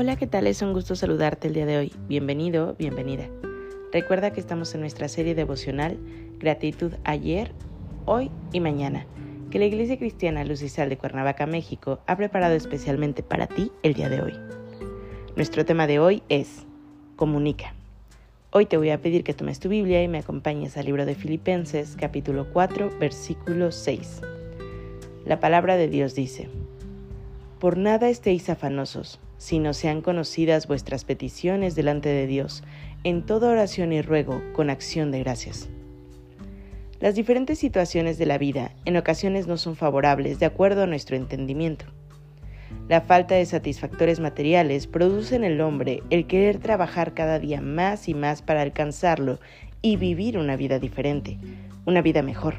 Hola, ¿qué tal? Es un gusto saludarte el día de hoy. Bienvenido, bienvenida. Recuerda que estamos en nuestra serie devocional Gratitud ayer, hoy y mañana, que la Iglesia Cristiana Luz y Sal de Cuernavaca, México, ha preparado especialmente para ti el día de hoy. Nuestro tema de hoy es Comunica. Hoy te voy a pedir que tomes tu Biblia y me acompañes al libro de Filipenses, capítulo 4, versículo 6. La palabra de Dios dice, Por nada estéis afanosos sino sean conocidas vuestras peticiones delante de Dios, en toda oración y ruego, con acción de gracias. Las diferentes situaciones de la vida en ocasiones no son favorables de acuerdo a nuestro entendimiento. La falta de satisfactores materiales produce en el hombre el querer trabajar cada día más y más para alcanzarlo y vivir una vida diferente, una vida mejor.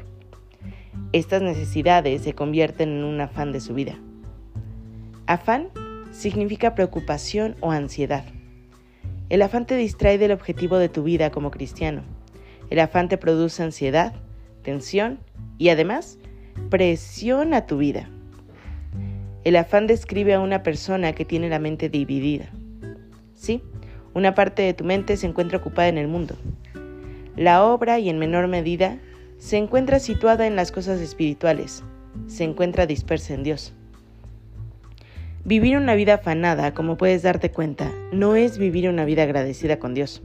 Estas necesidades se convierten en un afán de su vida. Afán significa preocupación o ansiedad. El afán te distrae del objetivo de tu vida como cristiano. El afán te produce ansiedad, tensión y además presión a tu vida. El afán describe a una persona que tiene la mente dividida. Sí, una parte de tu mente se encuentra ocupada en el mundo. La obra, y en menor medida, se encuentra situada en las cosas espirituales, se encuentra dispersa en Dios. Vivir una vida afanada, como puedes darte cuenta, no es vivir una vida agradecida con Dios.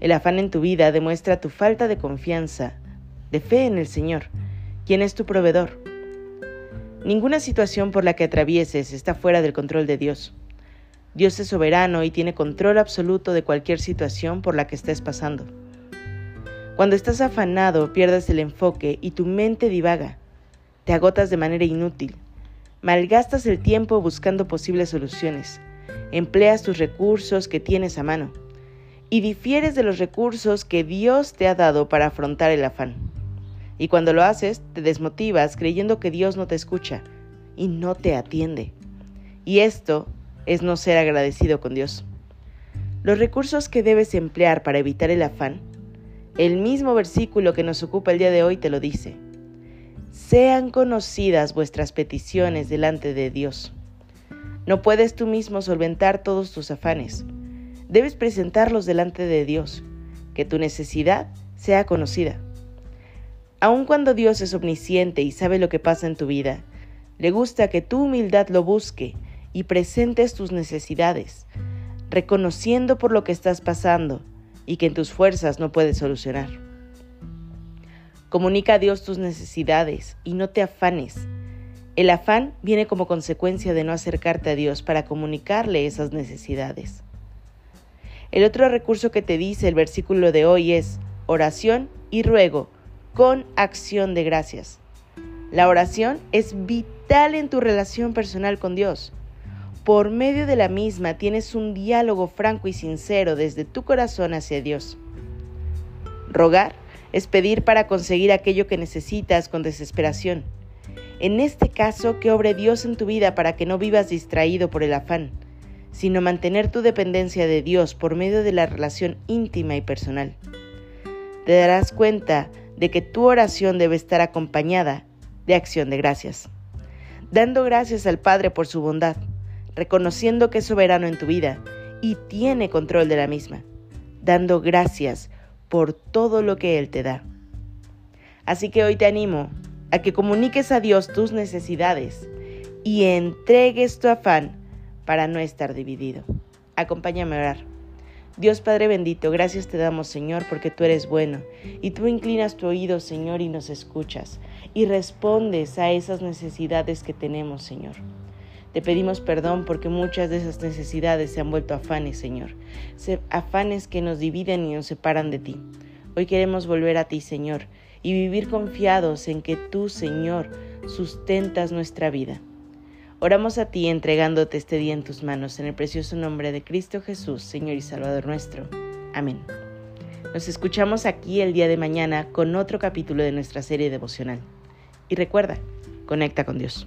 El afán en tu vida demuestra tu falta de confianza, de fe en el Señor, quien es tu proveedor. Ninguna situación por la que atravieses está fuera del control de Dios. Dios es soberano y tiene control absoluto de cualquier situación por la que estés pasando. Cuando estás afanado, pierdes el enfoque y tu mente divaga. Te agotas de manera inútil Malgastas el tiempo buscando posibles soluciones. Empleas tus recursos que tienes a mano. Y difieres de los recursos que Dios te ha dado para afrontar el afán. Y cuando lo haces, te desmotivas creyendo que Dios no te escucha y no te atiende. Y esto es no ser agradecido con Dios. Los recursos que debes emplear para evitar el afán, el mismo versículo que nos ocupa el día de hoy te lo dice sean conocidas vuestras peticiones delante de Dios. No puedes tú mismo solventar todos tus afanes. Debes presentarlos delante de Dios, que tu necesidad sea conocida. Aun cuando Dios es omnisciente y sabe lo que pasa en tu vida, le gusta que tu humildad lo busque y presentes tus necesidades, reconociendo por lo que estás pasando y que en tus fuerzas no puedes solucionar. Comunica a Dios tus necesidades y no te afanes. El afán viene como consecuencia de no acercarte a Dios para comunicarle esas necesidades. El otro recurso que te dice el versículo de hoy es oración y ruego con acción de gracias. La oración es vital en tu relación personal con Dios. Por medio de la misma tienes un diálogo franco y sincero desde tu corazón hacia Dios. Rogar es pedir para conseguir aquello que necesitas con desesperación. En este caso, que obre Dios en tu vida para que no vivas distraído por el afán, sino mantener tu dependencia de Dios por medio de la relación íntima y personal. Te darás cuenta de que tu oración debe estar acompañada de acción de gracias, dando gracias al Padre por su bondad, reconociendo que es soberano en tu vida y tiene control de la misma, dando gracias por todo lo que Él te da. Así que hoy te animo a que comuniques a Dios tus necesidades y entregues tu afán para no estar dividido. Acompáñame a orar. Dios Padre bendito, gracias te damos Señor porque tú eres bueno y tú inclinas tu oído Señor y nos escuchas y respondes a esas necesidades que tenemos Señor. Te pedimos perdón porque muchas de esas necesidades se han vuelto afanes, Señor. Afanes que nos dividen y nos separan de ti. Hoy queremos volver a ti, Señor, y vivir confiados en que tú, Señor, sustentas nuestra vida. Oramos a ti entregándote este día en tus manos, en el precioso nombre de Cristo Jesús, Señor y Salvador nuestro. Amén. Nos escuchamos aquí el día de mañana con otro capítulo de nuestra serie devocional. Y recuerda, conecta con Dios.